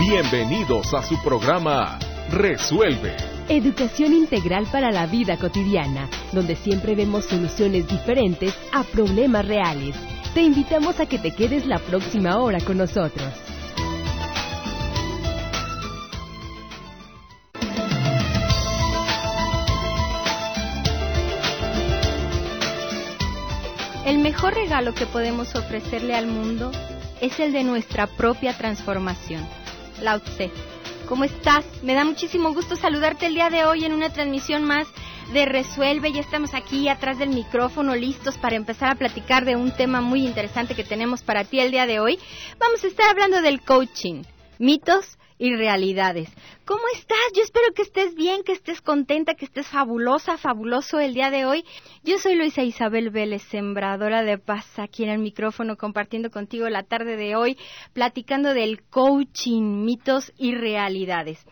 Bienvenidos a su programa Resuelve. Educación integral para la vida cotidiana, donde siempre vemos soluciones diferentes a problemas reales. Te invitamos a que te quedes la próxima hora con nosotros. El mejor regalo que podemos ofrecerle al mundo es el de nuestra propia transformación. Lao. ¿Cómo estás? Me da muchísimo gusto saludarte el día de hoy en una transmisión más de Resuelve. Ya estamos aquí atrás del micrófono listos para empezar a platicar de un tema muy interesante que tenemos para ti el día de hoy. Vamos a estar hablando del coaching, mitos y realidades. ¿Cómo estás? Yo espero que estés bien, que estés contenta, que estés fabulosa, fabuloso el día de hoy. Yo soy Luisa Isabel Vélez, sembradora de paz, aquí en el micrófono, compartiendo contigo la tarde de hoy, platicando del coaching, mitos y realidades.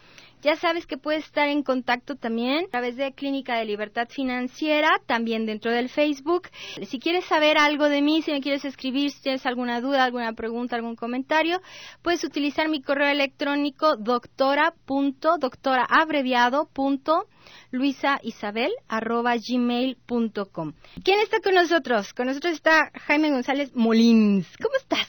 Ya sabes que puedes estar en contacto también a través de Clínica de Libertad Financiera, también dentro del Facebook. Si quieres saber algo de mí, si me quieres escribir, si tienes alguna duda, alguna pregunta, algún comentario, puedes utilizar mi correo electrónico doctora abreviado ¿Quién está con nosotros? Con nosotros está Jaime González Molins. ¿Cómo estás,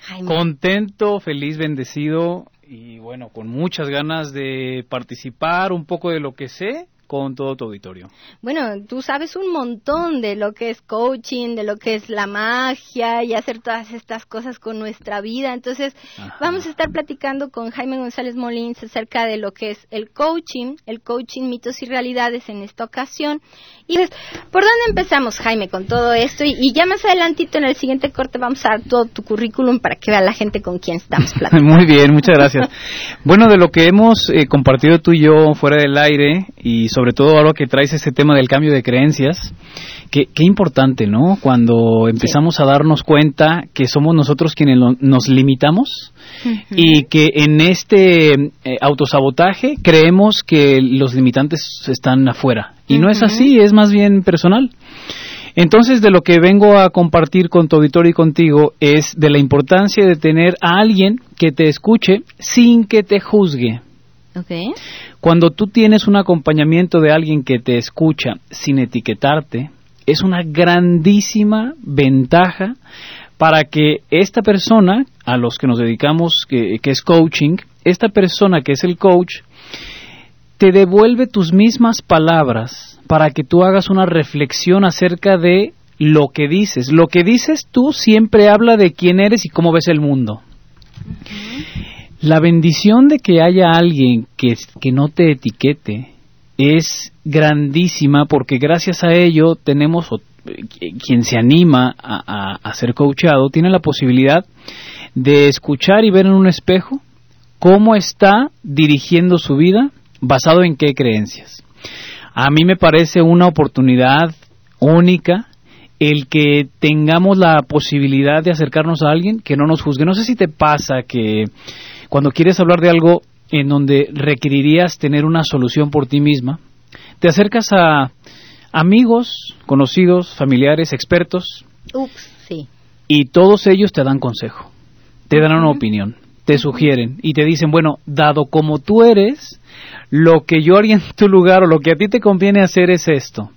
Jaime? Contento, feliz, bendecido y bueno, con muchas ganas de participar un poco de lo que sé con todo tu auditorio. Bueno, tú sabes un montón de lo que es coaching, de lo que es la magia y hacer todas estas cosas con nuestra vida. Entonces, vamos a estar platicando con Jaime González Molins acerca de lo que es el coaching, el coaching mitos y realidades en esta ocasión. Y pues, ¿por dónde empezamos, Jaime, con todo esto? Y, ya más adelantito en el siguiente corte vamos a dar todo tu currículum para que vea la gente con quién estamos platicando. Muy bien, muchas gracias. bueno, de lo que hemos eh, compartido tú y yo fuera del aire y sobre sobre todo ahora que traes ese tema del cambio de creencias, qué, importante, ¿no? Cuando empezamos a darnos cuenta que somos nosotros quienes nos limitamos y que en este eh, autosabotaje creemos que los limitantes están afuera. Y no es así, es más bien personal. Entonces, de lo que vengo a compartir con tu auditorio y contigo es de la importancia de tener a alguien que te escuche sin que te juzgue. Cuando tú tienes un acompañamiento de alguien que te escucha sin etiquetarte, es una grandísima ventaja para que esta persona, a los que nos dedicamos, que, es coaching, esta persona que es el coach, te devuelve tus mismas palabras para que tú hagas una reflexión acerca de lo que dices. Lo que dices tú siempre habla de quién eres y cómo ves el mundo. La bendición de que haya alguien que, que no te etiquete es grandísima porque gracias a ello tenemos, quien se anima a, a, ser coachado, tiene la posibilidad de escuchar y ver en un espejo cómo está dirigiendo su vida basado en qué creencias. A mí me parece una oportunidad única el que tengamos la posibilidad de acercarnos a alguien que no nos juzgue. No sé si te pasa que cuando quieres hablar de algo en donde requerirías tener una solución por ti misma, te acercas a amigos, conocidos, familiares, expertos. Ups, sí. Y todos ellos te dan consejo, te dan una opinión, te sugieren y te dicen, bueno, dado como tú eres, lo que yo haría en tu lugar o lo que a ti te conviene hacer es esto.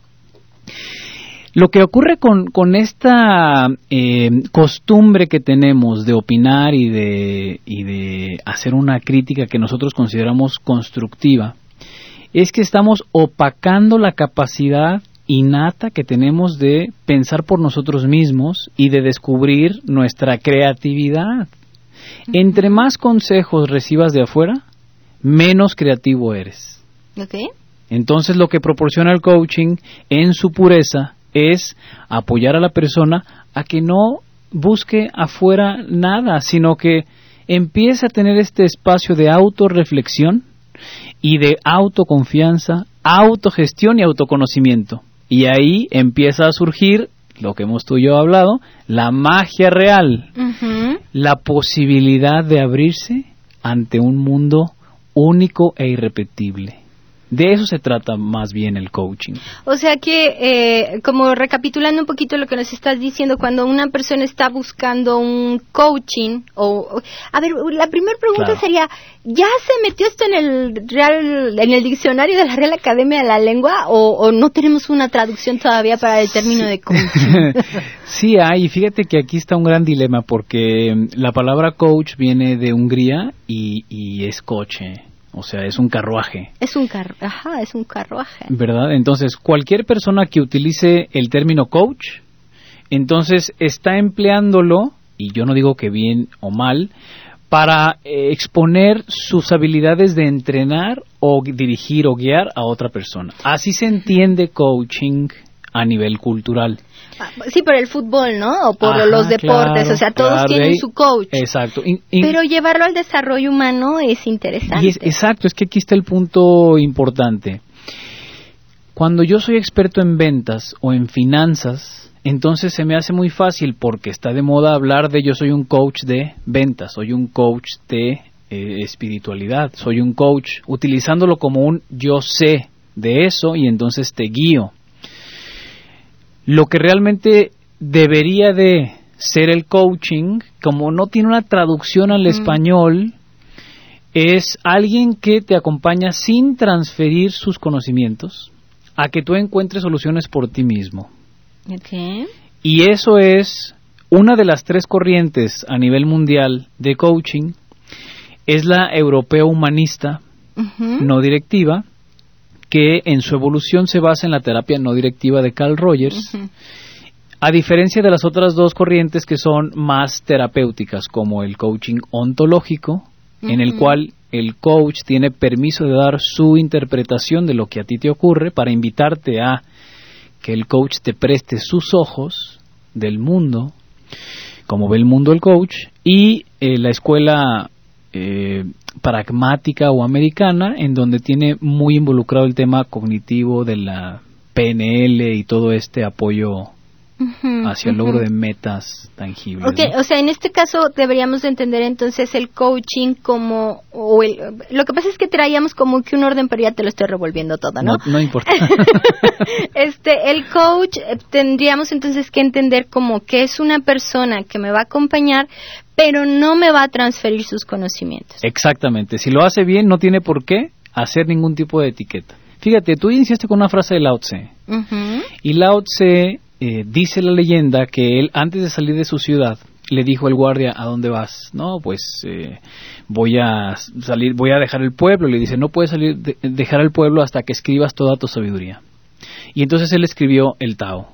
Lo que ocurre con, con esta eh, costumbre que tenemos de opinar y de, y de hacer una crítica que nosotros consideramos constructiva es que estamos opacando la capacidad innata que tenemos de pensar por nosotros mismos y de descubrir nuestra creatividad. Entre más consejos recibas de afuera, menos creativo eres. Entonces lo que proporciona el coaching en su pureza es apoyar a la persona a que no busque afuera nada, sino que empiece a tener este espacio de autorreflexión y de autoconfianza, autogestión y autoconocimiento. Y ahí empieza a surgir lo que hemos tú y yo hablado, la magia real, la posibilidad de abrirse ante un mundo único e irrepetible De eso se trata más bien el coaching. O sea que, eh, como recapitulando un poquito lo que nos estás diciendo, cuando una persona está buscando un coaching, o, a ver, la primera pregunta sería, ¿ya se metió esto en el Real, en el diccionario de la Real Academia de la Lengua, o, no tenemos una traducción todavía para el término de coaching? sí hay, fíjate que aquí está un gran dilema, porque la palabra coach viene de Hungría y, y es coche o sea, es un carruaje. Es un car ajá, es un carruaje. ¿Verdad? Entonces, cualquier persona que utilice el término coach, entonces está empleándolo, y yo no digo que bien o mal, para eh, exponer sus habilidades de entrenar o dirigir o guiar a otra persona. Así se entiende coaching a nivel cultural. Ah, sí, por el fútbol, ¿no? O por los deportes, o sea, todos tienen su coach. Exacto. Pero llevarlo al desarrollo humano es interesante. exacto, es que aquí está el punto importante. Cuando yo soy experto en ventas o en finanzas, entonces se me hace muy fácil porque está de moda hablar de yo soy un coach de ventas, soy un coach de eh, espiritualidad, soy un coach, utilizándolo como un yo sé de eso y entonces te guío lo que realmente debería de ser el coaching, como no tiene una traducción al español, es alguien que te acompaña sin transferir sus conocimientos a que tú encuentres soluciones por ti mismo. Y eso es una de las tres corrientes a nivel mundial de coaching, es la europeo humanista, no directiva, que en su evolución se basa en la terapia no directiva de Carl Rogers, a diferencia de las otras dos corrientes que son más terapéuticas, como el coaching ontológico, en el cual el coach tiene permiso de dar su interpretación de lo que a ti te ocurre para invitarte a que el coach te preste sus ojos del mundo, como ve el mundo el coach, y eh, la escuela eh, pragmática o americana, en donde tiene muy involucrado el tema cognitivo de la PNL y todo este apoyo hacia el logro de metas tangibles. o sea, en este caso deberíamos entender entonces el coaching como, o lo que pasa es que traíamos como que un orden, pero ya te lo estoy revolviendo todo, ¿no? No, importa. este, el coach eh, tendríamos entonces que entender como que es una persona que me va a acompañar, pero no me va a transferir sus conocimientos. Exactamente. Si lo hace bien, no tiene por qué hacer ningún tipo de etiqueta. Fíjate, tú iniciaste con una frase de Lao Tse. Y Lao Tse eh, dice la leyenda que él, antes de salir de su ciudad, le dijo el guardia, ¿a dónde vas? No, pues eh, voy a salir, voy a dejar el pueblo. Le dice, no puedes salir, dejar el pueblo hasta que escribas toda tu sabiduría. Y entonces él escribió el Tao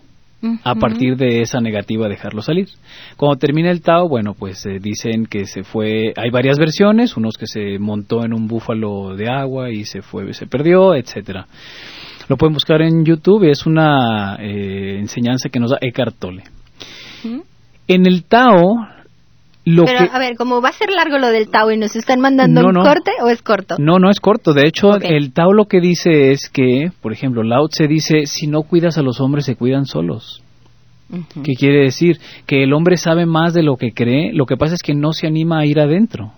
a partir de esa negativa dejarlo salir. Cuando termina el Tao, bueno, pues eh, dicen que se fue, hay varias versiones, unos que se montó en un búfalo de agua y se fue, se perdió, etcétera. Lo pueden buscar en YouTube, es una eh, enseñanza que nos da Eckhart Tolle. En el Tao, pero, a ver, como va a ser largo lo del Tao y nos están mandando un corte o es corto? No, no es corto. De hecho, el Tao lo que dice es que, por ejemplo, Lao Tse dice, si no cuidas a los hombres, se cuidan solos. ¿Qué quiere decir? Que el hombre sabe más de lo que cree, lo que pasa es que no se anima a ir adentro.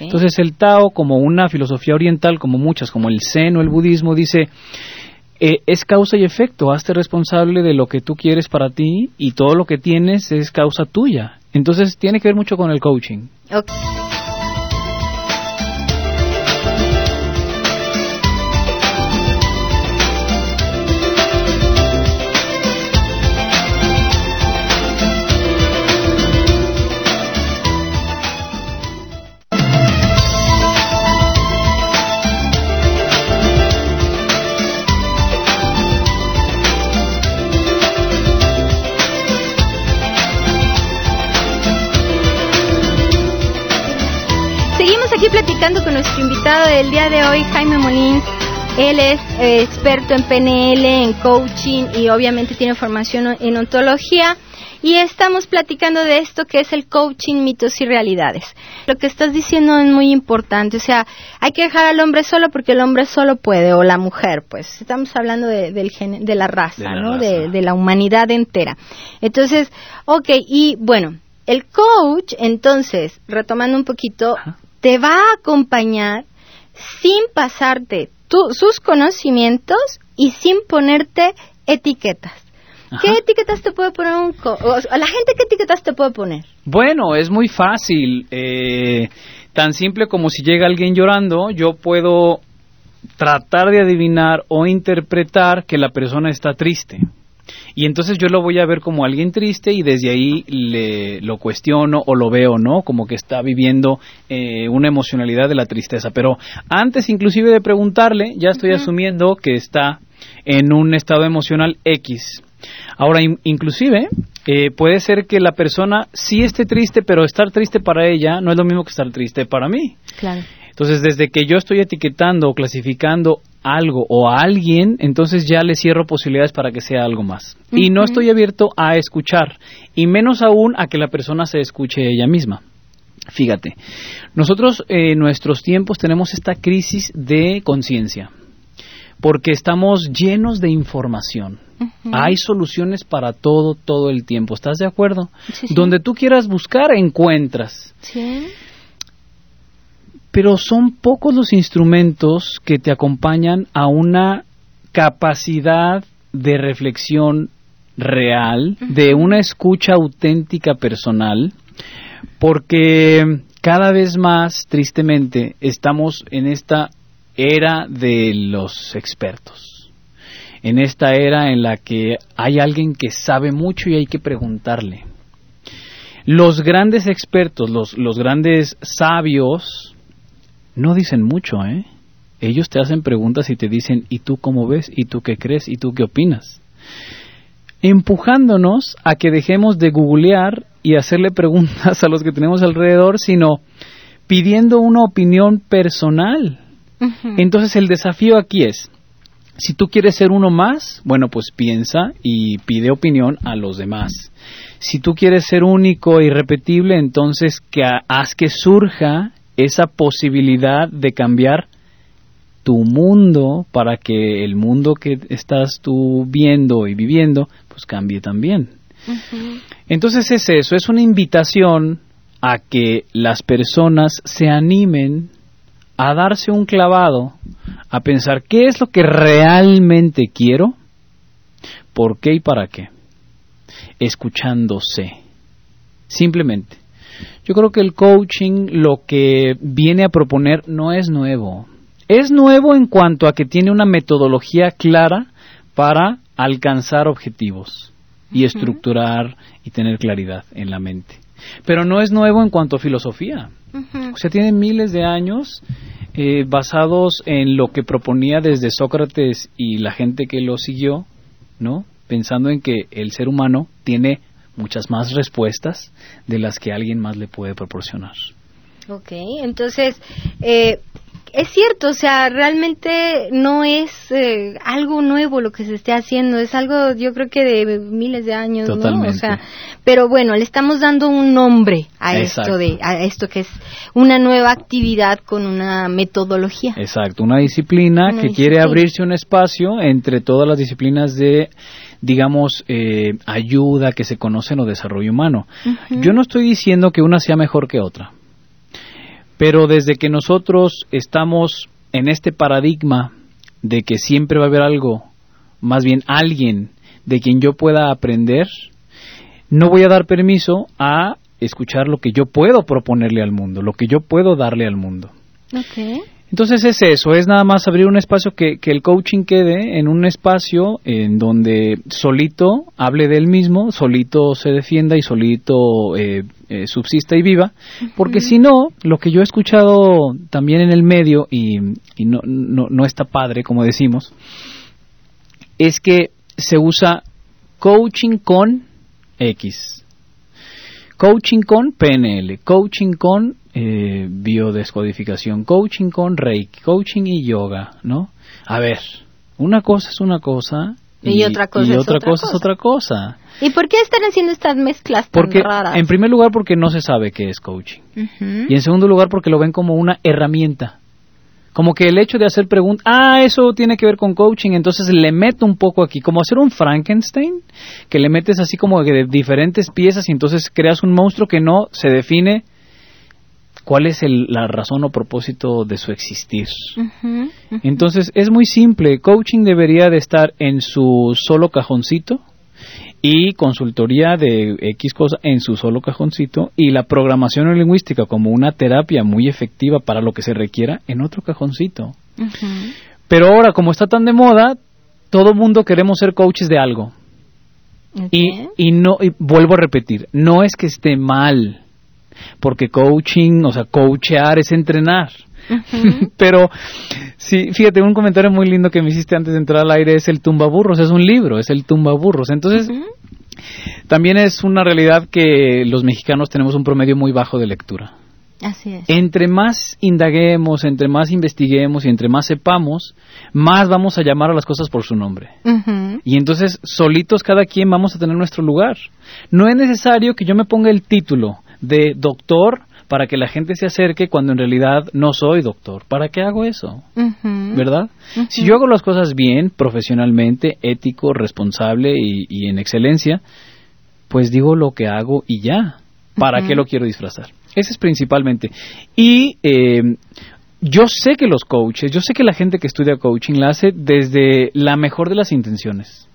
Entonces el Tao, como una filosofía oriental, como muchas, como el Zen o el budismo, dice, eh, es causa y efecto, hazte responsable de lo que tú quieres para ti y todo lo que tienes es causa tuya. Entonces tiene que ver mucho con el coaching. Invitado del día de hoy, Jaime Molins. Él es eh, experto en PNL, en coaching y obviamente tiene formación en ontología. Y estamos platicando de esto que es el coaching, mitos y realidades. Lo que estás diciendo es muy importante. O sea, hay que dejar al hombre solo porque el hombre solo puede, o la mujer, pues. Estamos hablando de, del de la raza, ¿no? De, la humanidad entera. Entonces, ok, y bueno, el coach, entonces, retomando un poquito, te va a acompañar sin pasarte sus conocimientos y sin ponerte etiquetas. ¿Qué etiquetas te puede poner un la gente qué etiquetas te puede poner? Bueno, es muy fácil. Eh, tan simple como si llega alguien llorando, yo puedo tratar de adivinar o interpretar que la persona está triste. Y entonces yo lo voy a ver como alguien triste y desde ahí le, lo cuestiono o lo veo, ¿no? Como que está viviendo eh, una emocionalidad de la tristeza. Pero antes inclusive de preguntarle, ya estoy asumiendo que está en un estado emocional X. Ahora, inclusive, eh, puede ser que la persona sí esté triste, pero estar triste para ella no es lo mismo que estar triste para mí. Claro. Entonces, desde que yo estoy etiquetando o clasificando algo o a alguien, entonces ya le cierro posibilidades para que sea algo más. Y no estoy abierto a escuchar, y menos aún a que la persona se escuche ella misma. Fíjate, nosotros en nuestros tiempos tenemos esta crisis de conciencia, porque estamos llenos de información. Hay soluciones para todo, todo el tiempo. ¿Estás de acuerdo? Donde tú quieras buscar, encuentras. Sí pero son pocos los instrumentos que te acompañan a una capacidad de reflexión real, de una escucha auténtica personal, porque cada vez más, tristemente, estamos en esta era de los expertos, en esta era en la que hay alguien que sabe mucho y hay que preguntarle. Los grandes expertos, los, los grandes sabios, no dicen mucho, ¿eh? Ellos te hacen preguntas y te dicen, ¿y tú cómo ves? ¿Y tú qué crees? ¿Y tú qué opinas? Empujándonos a que dejemos de googlear y hacerle preguntas a los que tenemos alrededor, sino pidiendo una opinión personal. Entonces el desafío aquí es, si tú quieres ser uno más, bueno, pues piensa y pide opinión a los demás. Si tú quieres ser único e irrepetible, entonces que haz que surja esa posibilidad de cambiar tu mundo para que el mundo que estás tú viendo y viviendo pues cambie también. Entonces es eso, es una invitación a que las personas se animen a darse un clavado, a pensar qué es lo que realmente quiero, por qué y para qué, escuchándose, simplemente. Yo creo que el coaching lo que viene a proponer no es nuevo. Es nuevo en cuanto a que tiene una metodología clara para alcanzar objetivos y estructurar y tener claridad en la mente. Pero no es nuevo en cuanto a filosofía. O sea, tiene miles de años eh, basados en lo que proponía desde Sócrates y la gente que lo siguió, ¿no? Pensando en que el ser humano tiene muchas más respuestas de las que alguien más le puede proporcionar. Ok, entonces, eh, es cierto, o sea, realmente no es eh, algo nuevo lo que se esté haciendo, es algo yo creo que de miles de años, Totalmente. ¿no? O sea, pero bueno, le estamos dando un nombre a esto de a esto que es una nueva actividad con una metodología. Exacto, una disciplina que quiere abrirse un espacio entre todas las disciplinas de digamos, eh, ayuda que se conocen o desarrollo humano. Yo no estoy diciendo que una sea mejor que otra, pero desde que nosotros estamos en este paradigma de que siempre va a haber algo, más bien alguien de quien yo pueda aprender, no voy a dar permiso a escuchar lo que yo puedo proponerle al mundo, lo que yo puedo darle al mundo. Entonces es eso, es nada más abrir un espacio que, el coaching quede en un espacio en donde solito hable de él mismo, solito se defienda y solito eh, eh, subsista y viva, porque si no, lo que yo he escuchado también en el medio y, no, no, no está padre, como decimos, es que se usa coaching con X, coaching con PNL, coaching con eh, biodescodificación, coaching con Reiki, coaching y yoga, ¿no? A ver, una cosa es una cosa y, otra cosa, es, otra otra cosa, es otra cosa. ¿Y por qué están haciendo estas mezclas tan porque, raras? En primer lugar, porque no se sabe qué es coaching. Y en segundo lugar, porque lo ven como una herramienta. Como que el hecho de hacer preguntas, ah, eso tiene que ver con coaching, entonces le meto un poco aquí, como hacer un Frankenstein, que le metes así como de diferentes piezas y entonces creas un monstruo que no se define cuál es la razón o propósito de su existir. Entonces, es muy simple. Coaching debería de estar en su solo cajoncito y consultoría de X cosa en su solo cajoncito y la programación lingüística como una terapia muy efectiva para lo que se requiera en otro cajoncito. Pero ahora, como está tan de moda, todo mundo queremos ser coaches de algo. Y, y no, y vuelvo a repetir, no es que esté mal, porque coaching, o sea, coachear es entrenar. Pero, sí, fíjate, un comentario muy lindo que me hiciste antes de entrar al aire es el tumbaburros, es un libro, es el tumbaburros. Entonces, también es una realidad que los mexicanos tenemos un promedio muy bajo de lectura. Así es. Entre más indaguemos, entre más investiguemos y entre más sepamos, más vamos a llamar a las cosas por su nombre. Y entonces, solitos cada quien vamos a tener nuestro lugar. No es necesario que yo me ponga el título de doctor para que la gente se acerque cuando en realidad no soy doctor. ¿Para qué hago eso? ¿Verdad? Si yo hago las cosas bien, profesionalmente, ético, responsable y, en excelencia, pues digo lo que hago y ya. ¿Para qué lo quiero disfrazar? Ese es principalmente. Y eh, yo sé que los coaches, yo sé que la gente que estudia coaching la hace desde la mejor de las intenciones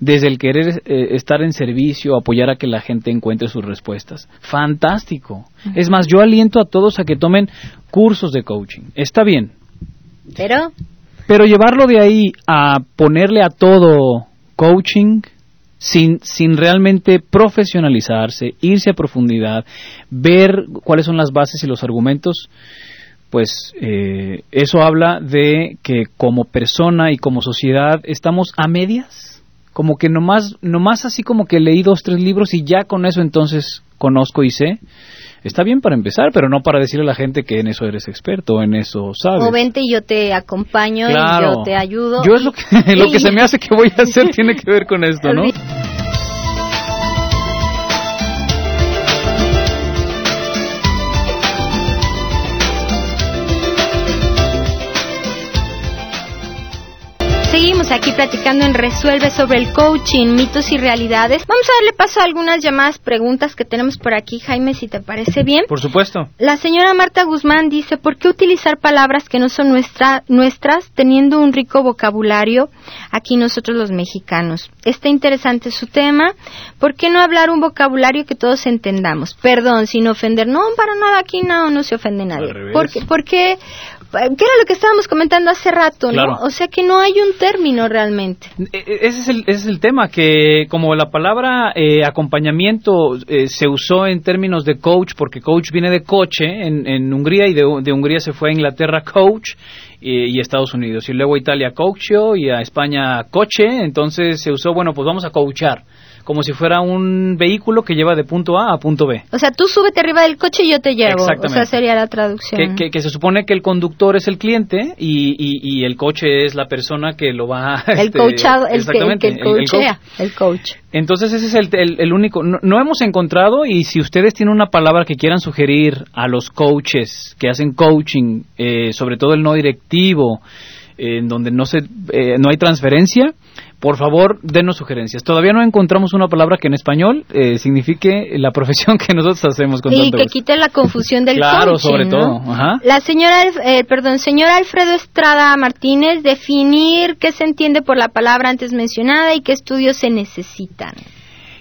desde el querer eh, estar en servicio, apoyar a que la gente encuentre sus respuestas. Fantástico. Es más, yo aliento a todos a que tomen cursos de coaching. Está bien. Pero. Pero llevarlo de ahí a ponerle a todo coaching sin, sin realmente profesionalizarse, irse a profundidad, ver cuáles son las bases y los argumentos, pues eh, eso habla de que como persona y como sociedad estamos a medias como que nomás, nomás así como que leí dos, tres libros y ya con eso entonces conozco y sé. Está bien para empezar, pero no para decirle a la gente que en eso eres experto, en eso sabes. O vente y yo te acompaño y yo te ayudo. Yo es lo que, lo que se me hace que voy a hacer tiene que ver con esto, ¿no? aquí platicando en Resuelve sobre el coaching, mitos y realidades. Vamos a darle paso a algunas llamadas preguntas que tenemos por aquí, Jaime, si te parece bien. Por supuesto. La señora Marta Guzmán dice, ¿por qué utilizar palabras que no son nuestra, nuestras teniendo un rico vocabulario aquí nosotros los mexicanos? Está interesante su tema. ¿Por qué no hablar un vocabulario que todos entendamos? Perdón, sin ofender. No, para nada, aquí no, no se ofende nadie. ¿Por qué, ¿Por qué? ¿Qué era lo que estábamos comentando hace rato, ¿no? O sea que no hay un término realmente. E, e, ese es el, ese es el tema, que como la palabra eh, acompañamiento eh, se usó en términos de coach, porque coach viene de coche en, en Hungría y de, de, Hungría se fue a Inglaterra coach y, y Estados Unidos, y luego a Italia coachio y a España coche, entonces se usó, bueno, pues vamos a coachar como si fuera un vehículo que lleva de punto A a punto B. O sea, tú súbete arriba del coche y yo te llevo. Exactamente. O sea, sería la traducción. Que, se supone que el conductor es el cliente y, y, el coche es la persona que lo va a... El este, coachado, el que, el, coachea, el, coach. Entonces ese es el, único... No, hemos encontrado y si ustedes tienen una palabra que quieran sugerir a los coaches que hacen coaching, eh, sobre todo el no directivo, en donde no, se, eh, no hay transferencia, por favor, denos sugerencias. Todavía no encontramos una palabra que en español eh, signifique la profesión que nosotros hacemos con Y que quite la confusión del Claro, sobre todo. La señora, eh, perdón, señor Alfredo Estrada Martínez, definir qué se entiende por la palabra antes mencionada y qué estudios se necesitan.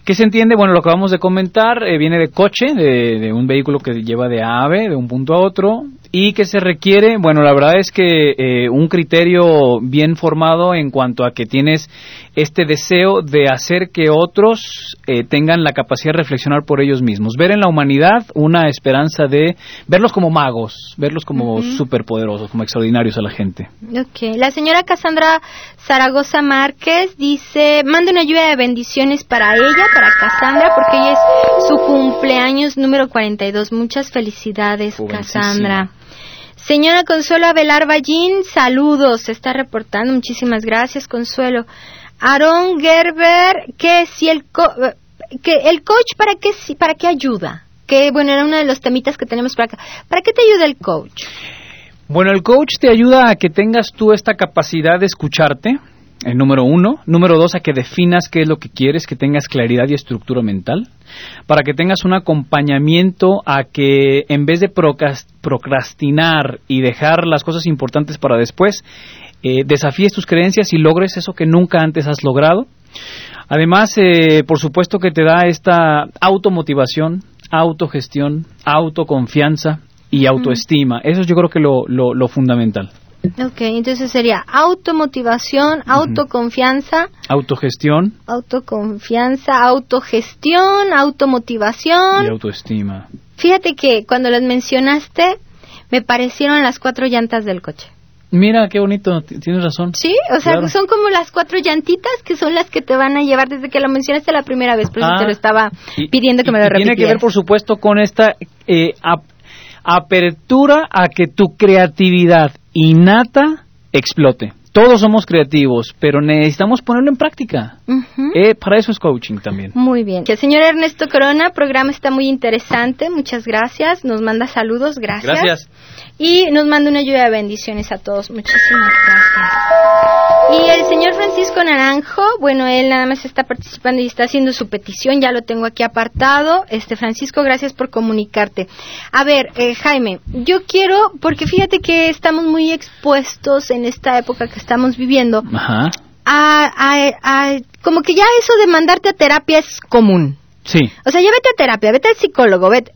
¿Qué se entiende? Bueno, lo que acabamos de comentar eh, viene de coche, de, un vehículo que lleva de A a B, de un punto a otro. ¿Y qué se requiere? Bueno, la verdad es que eh, un criterio bien formado en cuanto a que tienes este deseo de hacer que otros eh, tengan la capacidad de reflexionar por ellos mismos. Ver en la humanidad una esperanza de verlos como magos, verlos como superpoderosos, como extraordinarios a la gente. Ok. La señora Cassandra Zaragoza Márquez dice, mande una lluvia de bendiciones para ella, para Cassandra, porque ella es su cumpleaños número 42. Muchas felicidades, Cassandra. Señora Consuelo Abelar Ballín, saludos, se está reportando. Muchísimas gracias, Consuelo. Aaron Gerber, que si el, que el coach para qué, para qué ayuda? Que bueno, era uno de los temitas que tenemos para acá. ¿Para qué te ayuda el coach? Bueno, el coach te ayuda a que tengas tú esta capacidad de escucharte, el número uno. Número dos, a que definas qué es lo que quieres, que tengas claridad y estructura mental. Para que tengas un acompañamiento a que en vez de procrastinar y dejar las cosas importantes para después, eh, desafíes tus creencias y logres eso que nunca antes has logrado. Además, eh, por supuesto que te da esta automotivación, autogestión, autoconfianza y autoestima. Eso es yo creo que lo, lo, lo fundamental. Ok, entonces sería automotivación, autoconfianza, Autogestión autoconfianza, autogestión, automotivación. y autoestima. Fíjate que cuando las mencionaste me parecieron las cuatro llantas del coche. Mira, qué bonito, tienes razón. Sí, o sea, Claro. son como las cuatro llantitas que son las que te van a llevar desde que lo mencionaste la primera vez, por eso Ah, te lo estaba Y- pidiendo que me lo y Tiene que ver, repitieras. por supuesto, con esta eh, ap- apertura a que tu creatividad innata explote. Todos somos creativos, pero necesitamos ponerlo en práctica. Eh, para eso es coaching también. Muy bien. El señor Ernesto Corona, programa está muy interesante. Muchas gracias. Nos manda saludos. Gracias. Gracias. Y nos manda una lluvia de bendiciones a todos. Muchísimas gracias. Y el señor Francisco Naranjo, bueno, él nada más está participando y está haciendo su petición. Ya lo tengo aquí apartado. Este Francisco, gracias por comunicarte. A ver, eh, Jaime, yo quiero, porque fíjate que estamos muy expuestos en esta época que estamos viviendo Ajá. a, a- a- como que ya eso de mandarte a terapia es común. Sí. O sea, ya vete a terapia, vete al psicólogo, vete.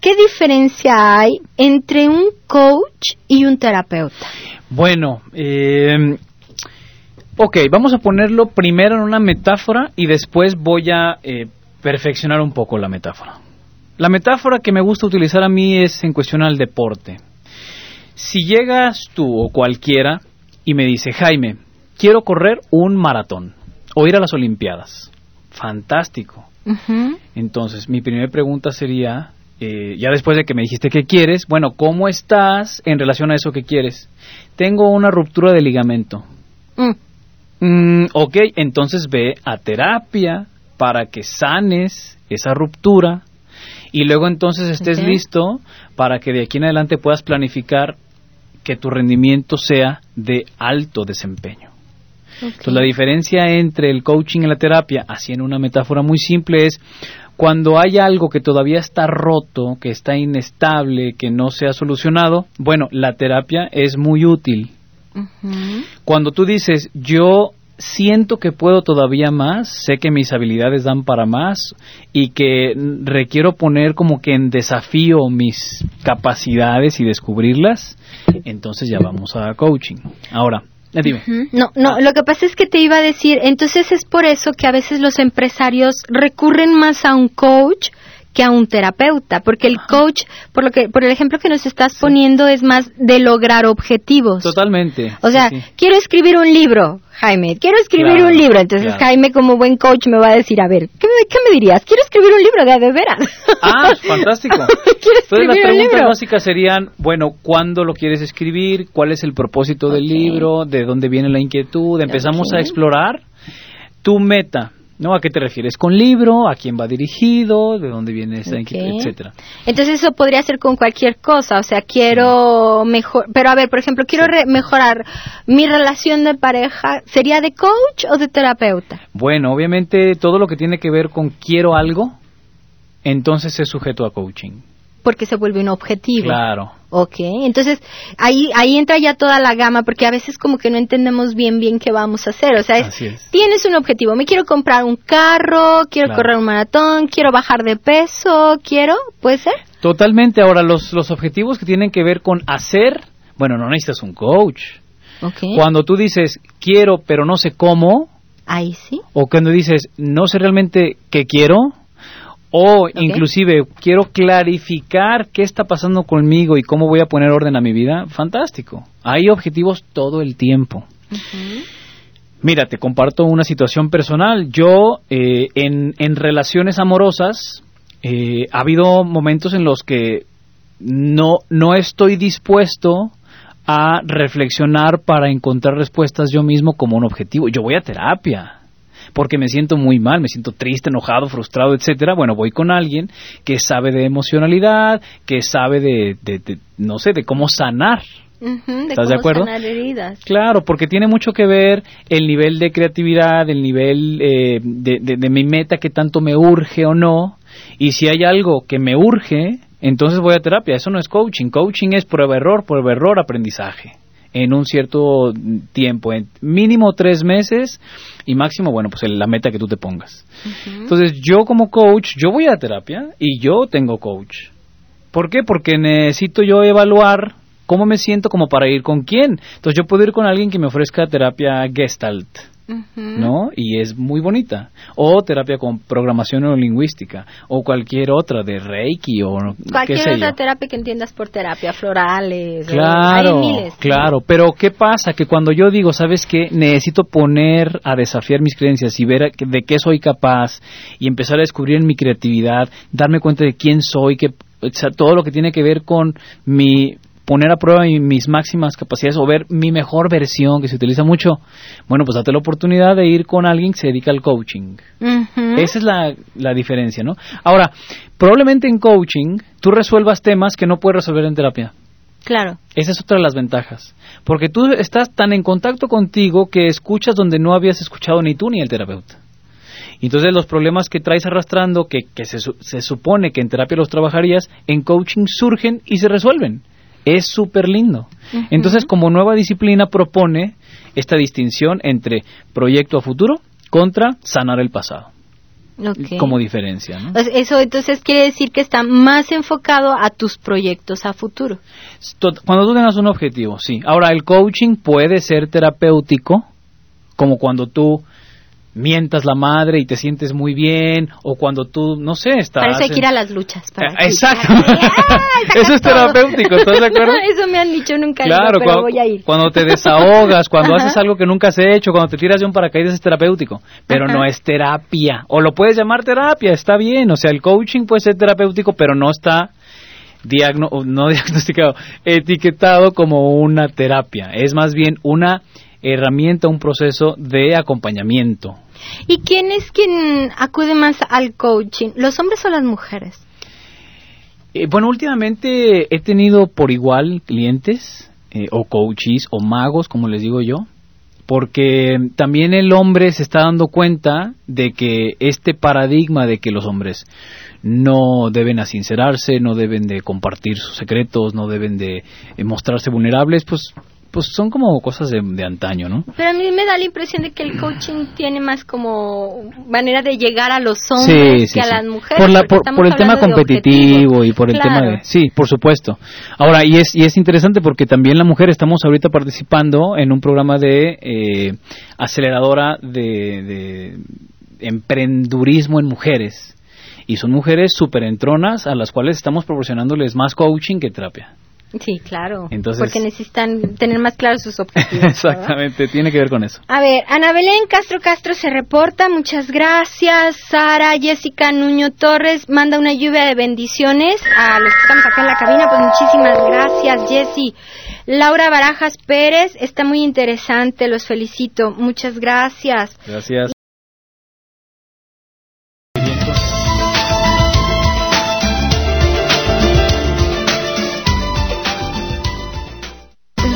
¿Qué diferencia hay entre un coach y un terapeuta? Bueno, eh, ok, vamos a ponerlo primero en una metáfora y después voy a eh, perfeccionar un poco la metáfora. La metáfora que me gusta utilizar a mí es en cuestión al deporte. Si llegas tú o cualquiera y me dice, Jaime, quiero correr un maratón o ir a las Olimpiadas. Fantástico. Entonces, mi primera pregunta sería, eh, ya después de que me dijiste qué quieres, bueno, ¿cómo estás en relación a eso que quieres? Tengo una ruptura de ligamento. Mm. Mm, ok, entonces ve a terapia para que sanes esa ruptura y luego entonces estés listo para que de aquí en adelante puedas planificar que tu rendimiento sea de alto desempeño. Entonces, la diferencia entre el coaching y la terapia, así en una metáfora muy simple, es cuando hay algo que todavía está roto, que está inestable, que no se ha solucionado, bueno, la terapia es muy útil. Cuando tú dices, yo siento que puedo todavía más, sé que mis habilidades dan para más y que requiero poner como que en desafío mis capacidades y descubrirlas, entonces ya vamos a coaching. Ahora, eh, dime. No, no, Ah. lo que pasa es que te iba a decir, entonces es por eso que a veces los empresarios recurren más a un coach que a un terapeuta, porque el coach, por lo que por el ejemplo que nos estás poniendo es más de lograr objetivos. Totalmente. O sea, sí, sí. quiero escribir un libro, Jaime, quiero escribir Claro, un libro. Entonces claro. Jaime, como buen coach, me va a decir, a ver, ¿qué me, qué me dirías? Quiero escribir un libro de, de veras. Ah, fantástico. Entonces las preguntas básicas serían, bueno, ¿cuándo lo quieres escribir? ¿Cuál es el propósito del libro? ¿De dónde viene la inquietud? Empezamos a explorar tu meta, ¿no? ¿A qué te refieres con libro? ¿A quién va dirigido? ¿De dónde viene esa Ok. inquietud? Etcétera. Entonces eso podría ser con cualquier cosa, o sea, quiero mejor, pero a ver, por ejemplo, quiero re- mejorar mi relación de pareja, ¿sería de coach o de terapeuta? Bueno, obviamente todo lo que tiene que ver con quiero algo, entonces es sujeto a coaching. Porque se vuelve un objetivo. Claro. Ok, entonces ahí ahí entra ya toda la gama porque a veces como que no entendemos bien bien qué vamos a hacer, o sea, es, Así es. tienes un objetivo, me quiero comprar un carro, quiero Claro. correr un maratón, quiero bajar de peso, quiero, ¿puede ser? Totalmente. Ahora, los, los objetivos que tienen que ver con hacer, bueno, no necesitas un coach. Ok. Cuando tú dices quiero pero no sé cómo, Ahí sí. o cuando dices no sé realmente qué quiero, o inclusive quiero clarificar qué está pasando conmigo y cómo voy a poner orden a mi vida, fantástico. Hay objetivos todo el tiempo. Mira, te comparto una situación personal. Yo, eh, en, en relaciones amorosas, eh, ha habido momentos en los que no, no estoy dispuesto a reflexionar para encontrar respuestas yo mismo como un objetivo. Yo voy a terapia porque me siento muy mal, me siento triste, enojado, frustrado, etcétera. Bueno, voy con alguien que sabe de emocionalidad, que sabe de, de- de- no sé, de cómo sanar. ¿Estás de cómo acuerdo? sanar heridas. Claro, porque tiene mucho que ver el nivel de creatividad, el nivel eh, de, de- de mi meta que tanto me urge o no. Y si hay algo que me urge, entonces voy a terapia. Eso no es coaching. Coaching es prueba error, prueba error, aprendizaje en un cierto tiempo, en mínimo tres meses y máximo, bueno, pues la meta que tú te pongas. Entonces yo como coach, yo voy a terapia y yo tengo coach. ¿Por qué? Porque necesito yo evaluar cómo me siento como para ir con quién. Entonces yo puedo ir con alguien que me ofrezca terapia gestalt ¿no? Y es muy bonita. O terapia con programación neurolingüística, o cualquier otra de Reiki, o cualquier otra terapia que entiendas por terapia, florales. Claro, claro. Pero ¿qué pasa? Que cuando yo digo, ¿sabes qué? Necesito poner a desafiar mis creencias y ver de qué soy capaz y empezar a descubrir mi creatividad, darme cuenta de quién soy, que todo lo que tiene que ver con mi poner a prueba mis máximas capacidades o ver mi mejor versión que se utiliza mucho, bueno, pues date la oportunidad de ir con alguien que se dedica al coaching. Esa es la, la diferencia, ¿no? Ahora, probablemente en coaching tú resuelvas temas que no puedes resolver en terapia. Claro. Esa es otra de las ventajas. Porque tú estás tan en contacto contigo que escuchas donde no habías escuchado ni tú ni el terapeuta. Entonces los problemas que traes arrastrando, que, que se, se, supone que en terapia los trabajarías, en coaching surgen y se resuelven es súper lindo. Entonces, como nueva disciplina propone esta distinción entre proyecto a futuro contra sanar el pasado. Como diferencia, ¿no? Pues eso entonces quiere decir que está más enfocado a tus proyectos a futuro. Cuando tú tengas un objetivo, sí. Ahora, el coaching puede ser terapéutico, como cuando tú mientas la madre y te sientes muy bien, o cuando tú, no sé, estás... Parece que ir a las luchas. Para eh, exacto. eso es terapéutico, ¿estás de acuerdo? eso me han dicho nunca, claro, pero cuando, voy a ir. Cuando te desahogas, cuando haces algo que nunca has hecho, cuando te tiras de un paracaídas es terapéutico, pero no es terapia. O lo puedes llamar terapia, está bien, o sea, el coaching puede ser terapéutico, pero no está diagno no diagnosticado, etiquetado como una terapia. Es más bien una herramienta, un proceso de acompañamiento. ¿Y quién es quien acude más al coaching? ¿Los hombres o las mujeres? Eh, bueno, últimamente he tenido por igual clientes eh, o coaches o magos, como les digo yo, porque también el hombre se está dando cuenta de que este paradigma de que los hombres no deben asincerarse, no deben de compartir sus secretos, no deben de eh, mostrarse vulnerables, pues pues son como cosas de, antaño, ¿no? Pero a mí me da la impresión de que el coaching tiene más como manera de llegar a los hombres que a las mujeres. Por, el tema competitivo y por el tema de... Sí, por supuesto. Ahora, y es, y es interesante porque también la mujer estamos ahorita participando en un programa de eh, aceleradora de, de emprendurismo en mujeres. Y son mujeres súper entronas a las cuales estamos proporcionándoles más coaching que terapia. Sí, claro. porque necesitan tener más claros sus objetivos. Exactamente, tiene que ver con eso. A ver, Ana Belén Castro Castro se reporta, muchas gracias. Sara Jessica Nuño Torres manda una lluvia de bendiciones a los que estamos acá en la cabina, pues muchísimas gracias, Jessy. Laura Barajas Pérez, está muy interesante, los felicito, muchas gracias. Gracias.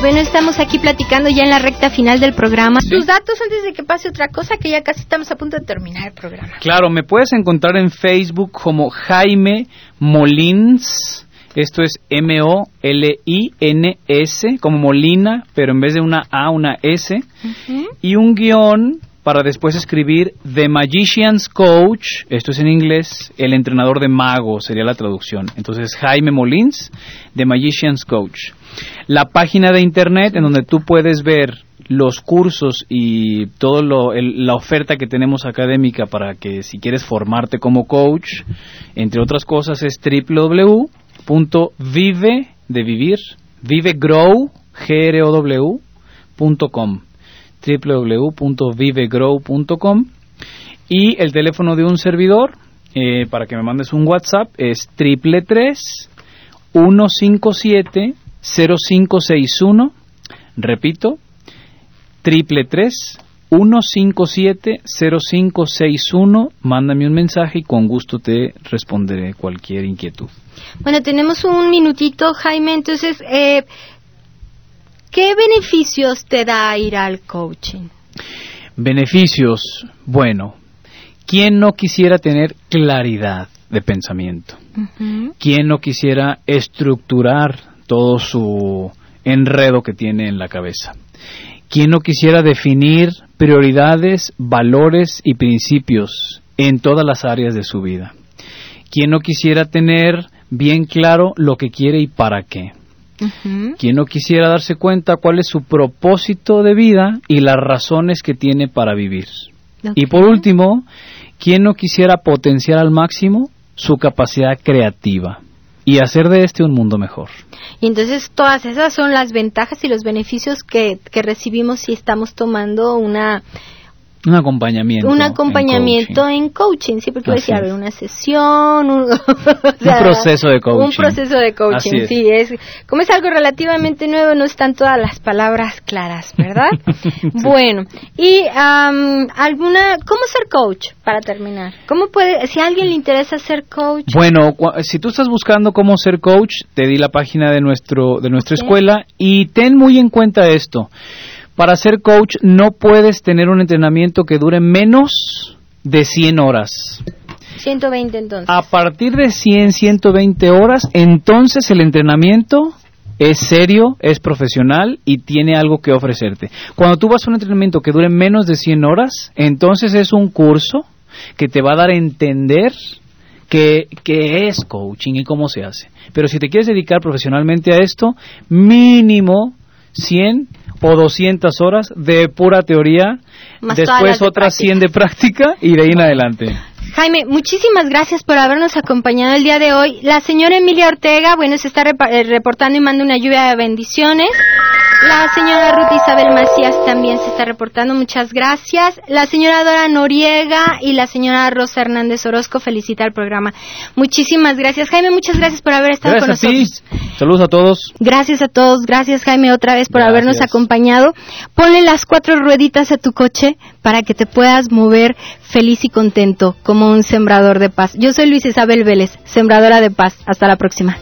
Bueno, estamos aquí platicando ya en la recta final del programa. Tus datos antes de que pase otra cosa, que ya casi estamos a punto de terminar el programa. Claro, me puedes encontrar en Facebook como Jaime Molins. Esto es M-O-L-I-N-S, como Molina, pero en vez de una A, una S. Y un guion para después escribir The Magician's Coach, esto es en inglés, el entrenador de mago sería la traducción. Entonces, Jaime Molins, The Magician's Coach. La página de internet en donde tú puedes ver los cursos y toda la oferta que tenemos académica para que si quieres formarte como coach, entre otras cosas, es www.vive de vivir, vivegrow.com www.vivegrow.com y el teléfono de un servidor eh, para que me mandes un WhatsApp es triple tres 157 0561 repito triple tres 157 0561 mándame un mensaje y con gusto te responderé cualquier inquietud bueno tenemos un minutito Jaime entonces eh, ¿Qué beneficios te da ir al coaching? Beneficios, bueno, ¿quién no quisiera tener claridad? de pensamiento. ¿Quién no quisiera estructurar todo su enredo que tiene en la cabeza? ¿Quién no quisiera definir prioridades, valores y principios en todas las áreas de su vida? ¿Quién no quisiera tener bien claro lo que quiere y para qué? ¿Quién no quisiera darse cuenta cuál es su propósito de vida y las razones que tiene para vivir? Y por último, ¿quién no quisiera potenciar al máximo su capacidad creativa y hacer de este un mundo mejor? Y entonces todas esas son las ventajas y los beneficios que, que recibimos si estamos tomando una un acompañamiento. Un acompañamiento en coaching, sí, porque decía, a ver, una sesión, un, proceso de coaching. Un proceso de coaching, sí, es como es algo relativamente nuevo, no están todas las palabras claras, ¿verdad? Bueno, y alguna, ¿cómo ser coach para terminar? ¿Cómo puede, si a alguien le interesa ser coach? Bueno, si tú estás buscando cómo ser coach, te di la página de nuestro de nuestra escuela y ten muy en cuenta esto. Para ser coach no puedes tener un entrenamiento que dure menos de 100 horas. 120 entonces. A partir de 100, 120 horas, entonces el entrenamiento es serio, es profesional y tiene algo que ofrecerte. Cuando tú vas a un entrenamiento que dure menos de 100 horas, entonces es un curso que te va a dar a entender qué, qué es coaching y cómo se hace. Pero si te quieres dedicar profesionalmente a esto, mínimo 100 o 200 horas de pura teoría, después otras 100 de práctica y de ahí en adelante. Jaime, muchísimas gracias por habernos acompañado el día de hoy. La señora Emilia Ortega, bueno, se está eh, reportando y manda una lluvia de bendiciones. La señora Ruth Isabel Macías también se está reportando, muchas gracias. La señora Dora Noriega y la señora Rosa Hernández Orozco felicita al programa. Muchísimas gracias, Jaime, muchas gracias por haber estado con nosotros. Saludos a todos. Gracias a todos, gracias Jaime otra vez por habernos acompañado. Ponle las cuatro rueditas a tu coche para que te puedas mover feliz y contento como un sembrador de paz. Yo soy Luis Isabel Vélez, sembradora de paz. Hasta la próxima.